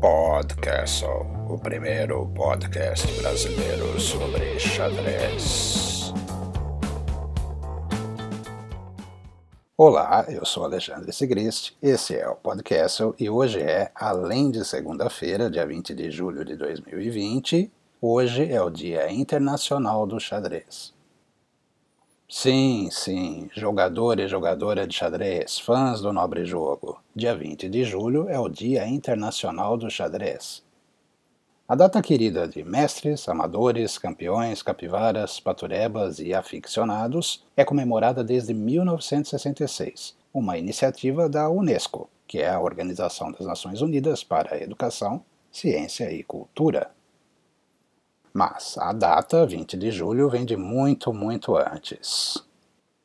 Podcastle, o primeiro podcast brasileiro sobre xadrez. Olá, eu sou Alexandre Sigrist, esse é o Podcastle e hoje é, além de segunda-feira, dia 20 de julho de 2020, hoje é o Dia Internacional do Xadrez. Sim, sim, jogador e jogadora de xadrez, fãs do nobre jogo. Dia 20 de julho é o Dia Internacional do Xadrez. A data querida de mestres, amadores, campeões, capivaras, paturebas e aficionados é comemorada desde 1966, uma iniciativa da Unesco, que é a Organização das Nações Unidas para a Educação, Ciência e Cultura. Mas a data, 20 de julho, vem de muito, muito antes.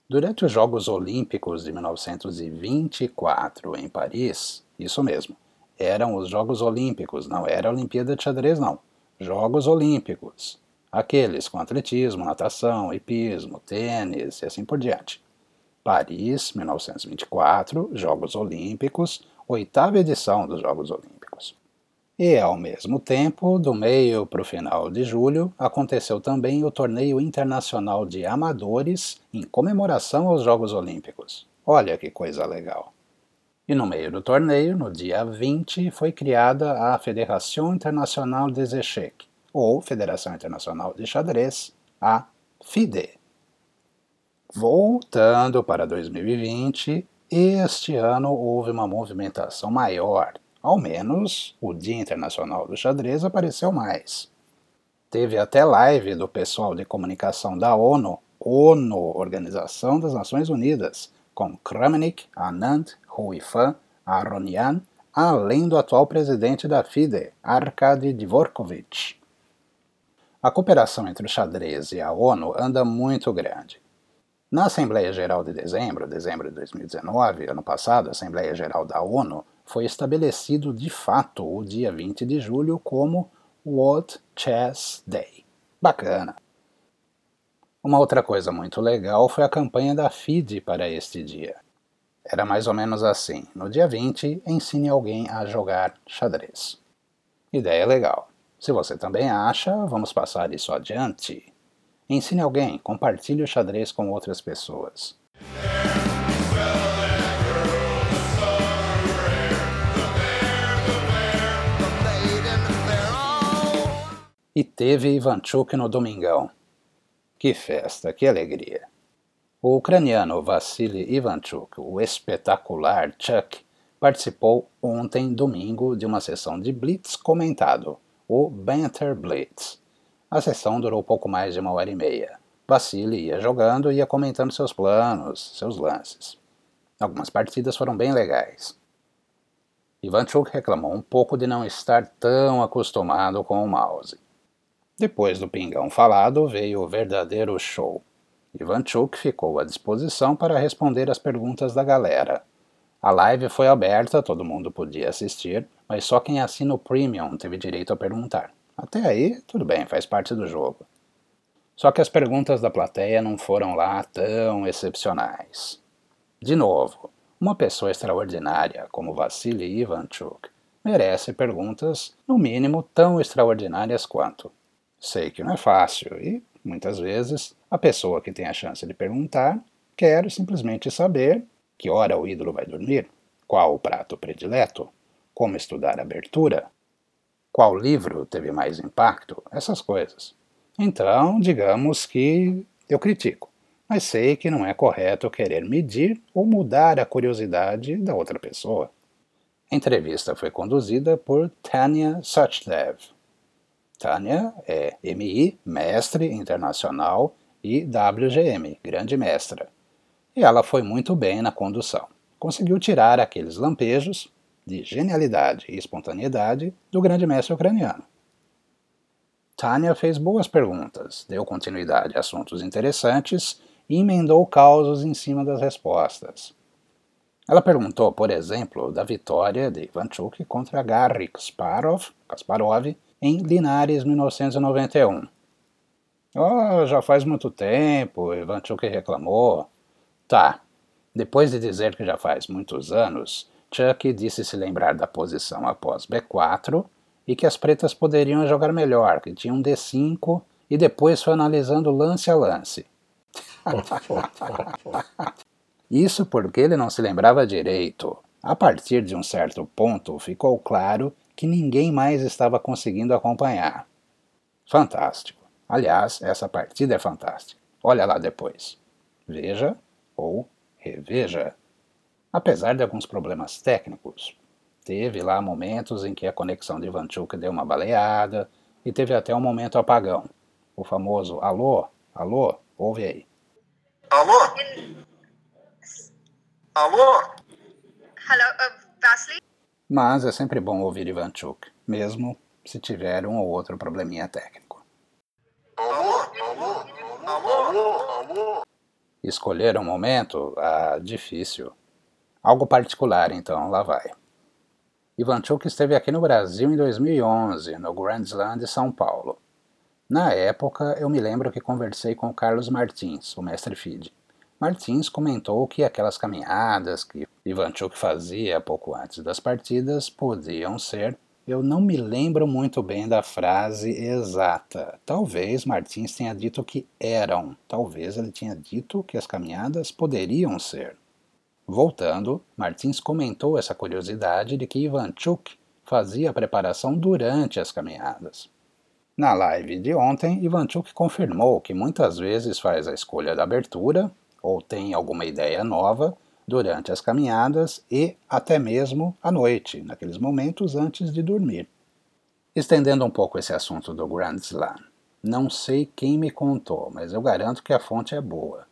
Durante os Jogos Olímpicos de 1924 em Paris, isso mesmo, eram os Jogos Olímpicos, não era a Olimpíada de Xadrez, não. Jogos Olímpicos. Aqueles com atletismo, natação, hipismo, tênis e assim por diante. Paris, 1924, Jogos Olímpicos, oitava edição dos Jogos Olímpicos. E, ao mesmo tempo, do meio para o final de julho, aconteceu também o Torneio Internacional de Amadores em comemoração aos Jogos Olímpicos. Olha que coisa legal! E no meio do torneio, no dia 20, foi criada a Federação Internacional des Échecs, ou Federação Internacional de Xadrez, a FIDE. Voltando para 2020, este ano houve uma movimentação maior ao menos o Dia Internacional do Xadrez apareceu mais. Teve até live do pessoal de comunicação da ONU, ONU, Organização das Nações Unidas, com Kramnik, Anand, Huifan, Aronian, além do atual presidente da FIDE, Arkady Dvorkovich. A cooperação entre o xadrez e a ONU anda muito grande. Na Assembleia Geral de dezembro, dezembro de 2019, ano passado, Assembleia Geral da ONU foi estabelecido de fato o dia 20 de julho como World Chess Day. Bacana! Uma outra coisa muito legal foi a campanha da FIDE para este dia. Era mais ou menos assim: no dia 20, ensine alguém a jogar xadrez. Ideia legal. Se você também acha, vamos passar isso adiante. Ensine alguém, compartilhe o xadrez com outras pessoas. E teve Ivanchuk no domingão. Que festa, que alegria! O ucraniano Vassily Ivanchuk, o espetacular Chuck, participou ontem, domingo, de uma sessão de Blitz comentado, o Banter Blitz. A sessão durou pouco mais de uma hora e meia. Vassily ia jogando e ia comentando seus planos, seus lances. Algumas partidas foram bem legais. Ivanchuk reclamou um pouco de não estar tão acostumado com o mouse. Depois do pingão falado, veio o verdadeiro show. Ivanchuk ficou à disposição para responder as perguntas da galera. A live foi aberta, todo mundo podia assistir, mas só quem assina o Premium teve direito a perguntar. Até aí, tudo bem, faz parte do jogo. Só que as perguntas da plateia não foram lá tão excepcionais. De novo, uma pessoa extraordinária como Vassily Ivanchuk merece perguntas, no mínimo, tão extraordinárias quanto Sei que não é fácil e, muitas vezes, a pessoa que tem a chance de perguntar quer simplesmente saber que hora o ídolo vai dormir, qual o prato predileto, como estudar abertura, qual livro teve mais impacto, essas coisas. Então, digamos que eu critico, mas sei que não é correto querer medir ou mudar a curiosidade da outra pessoa. A entrevista foi conduzida por Tanya Suchdev, Tânia é MI, Mestre Internacional, e WGM, Grande Mestra. E ela foi muito bem na condução. Conseguiu tirar aqueles lampejos de genialidade e espontaneidade do grande mestre ucraniano. Tânia fez boas perguntas, deu continuidade a assuntos interessantes e emendou causos em cima das respostas. Ela perguntou, por exemplo, da vitória de Ivanchuk contra Garry Kasparov, Kasparov em Linares, 1991. Oh, já faz muito tempo, Ivanchuk reclamou. Tá. Depois de dizer que já faz muitos anos, Chuck disse se lembrar da posição após B4 e que as pretas poderiam jogar melhor, que tinha um D5 e depois foi analisando lance a lance. Isso porque ele não se lembrava direito. A partir de um certo ponto, ficou claro que ninguém mais estava conseguindo acompanhar. Fantástico. Aliás, essa partida é fantástica. Olha lá depois. Veja ou reveja. Apesar de alguns problemas técnicos, teve lá momentos em que a conexão de Vanchuk deu uma baleada e teve até um momento apagão. O famoso alô, alô, ouve aí. Alô? Alô? Hello, uh, Vasily? Mas é sempre bom ouvir Ivanchuk, mesmo se tiver um ou outro probleminha técnico. Alô? Alô? Alô? Alô? Escolher um momento? Ah, difícil. Algo particular, então, lá vai. Ivanchuk esteve aqui no Brasil em 2011, no Grand Slam de São Paulo. Na época, eu me lembro que conversei com Carlos Martins, o mestre FIDE. Martins comentou que aquelas caminhadas que Ivanchuk fazia pouco antes das partidas podiam ser. Eu não me lembro muito bem da frase exata. Talvez Martins tenha dito que eram. Talvez ele tenha dito que as caminhadas poderiam ser. Voltando, Martins comentou essa curiosidade de que Ivanchuk fazia a preparação durante as caminhadas. Na live de ontem, Ivanchuk confirmou que muitas vezes faz a escolha da abertura, ou tem alguma ideia nova durante as caminhadas e até mesmo à noite, naqueles momentos antes de dormir. Estendendo um pouco esse assunto do Grand Slam, não sei quem me contou, mas eu garanto que a fonte é boa.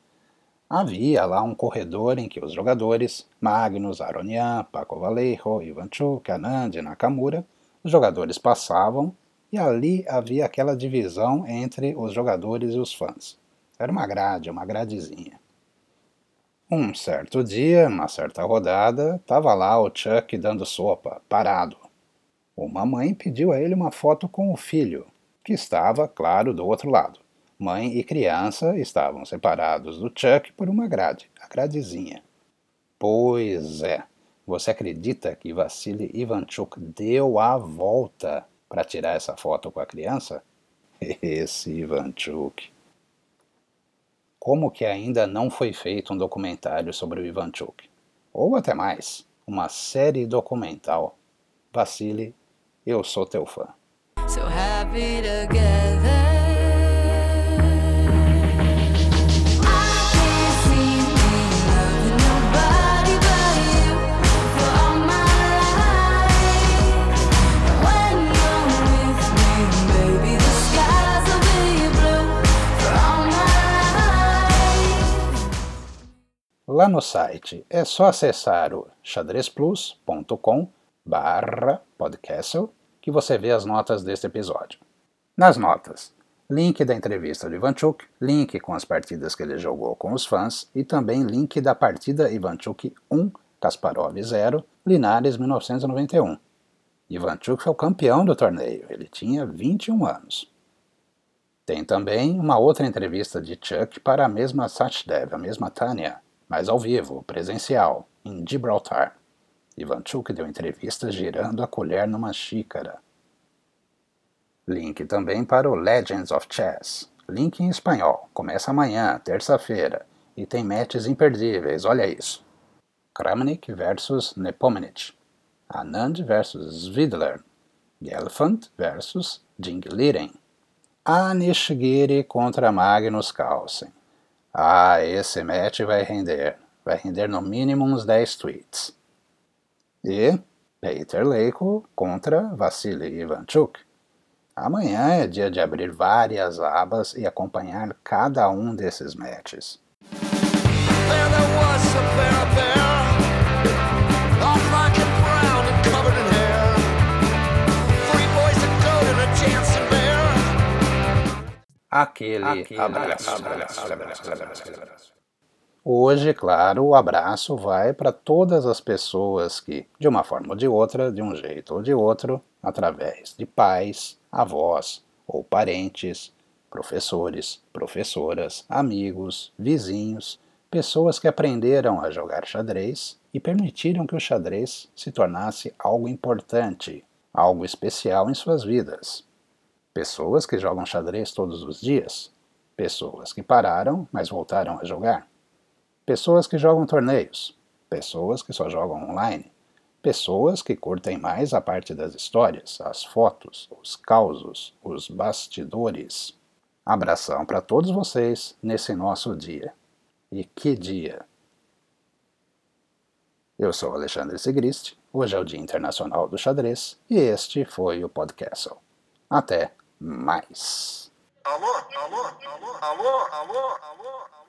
Havia lá um corredor em que os jogadores, Magnus, Aronian, Paco Vallejo, Ivanchuk, Anand e Nakamura, os jogadores passavam e ali havia aquela divisão entre os jogadores e os fãs. Era uma grade, uma gradezinha. Um certo dia, uma certa rodada, estava lá o Chuck dando sopa, parado. Uma mãe pediu a ele uma foto com o filho, que estava, claro, do outro lado. Mãe e criança estavam separados do Chuck por uma grade, a gradezinha. Pois é, você acredita que Vassili Ivanchuk deu a volta para tirar essa foto com a criança? Esse Ivanchuk como que ainda não foi feito um documentário sobre o Ivanchuk. Ou até mais, uma série documental. Vassili, eu sou teu fã. So Lá no site é só acessar o xadrezplus.com barra podcast que você vê as notas deste episódio. Nas notas, link da entrevista do Ivanchuk, link com as partidas que ele jogou com os fãs e também link da partida Ivanchuk 1, Kasparov 0, Linares 1991. Ivanchuk foi o campeão do torneio, ele tinha 21 anos. Tem também uma outra entrevista de Chuck para a mesma Sachdev, a mesma Tânia, mas ao vivo, presencial, em Gibraltar. Ivanchuk deu entrevista girando a colher numa xícara. Link também para o Legends of Chess. Link em espanhol. Começa amanhã, terça-feira, e tem matches imperdíveis, olha isso. Kramnik versus Nepomniachtchi. Anand versus Svidler. Gelfand versus Jingliren. Anishgiri contra Magnus Carlsen. Ah, esse match vai render. Vai render no mínimo uns 10 tweets. E Peter Leiko contra Vassili Ivanchuk. Amanhã é dia de abrir várias abas e acompanhar cada um desses matches. Aquele, aquele abraço. abraço, abraço, abraço Hoje, claro, o abraço vai para todas as pessoas que, de uma forma ou de outra, de um jeito ou de outro, através de pais, avós ou parentes, professores, professoras, amigos, vizinhos, pessoas que aprenderam a jogar xadrez e permitiram que o xadrez se tornasse algo importante, algo especial em suas vidas. Pessoas que jogam xadrez todos os dias, pessoas que pararam, mas voltaram a jogar, pessoas que jogam torneios, pessoas que só jogam online, pessoas que curtem mais a parte das histórias, as fotos, os causos, os bastidores. Abração para todos vocês nesse nosso dia. E que dia! Eu sou Alexandre Sigrist, hoje é o Dia Internacional do Xadrez e este foi o podcast. Até mais! Alô, alô, alô, alô, alô, alô, alô.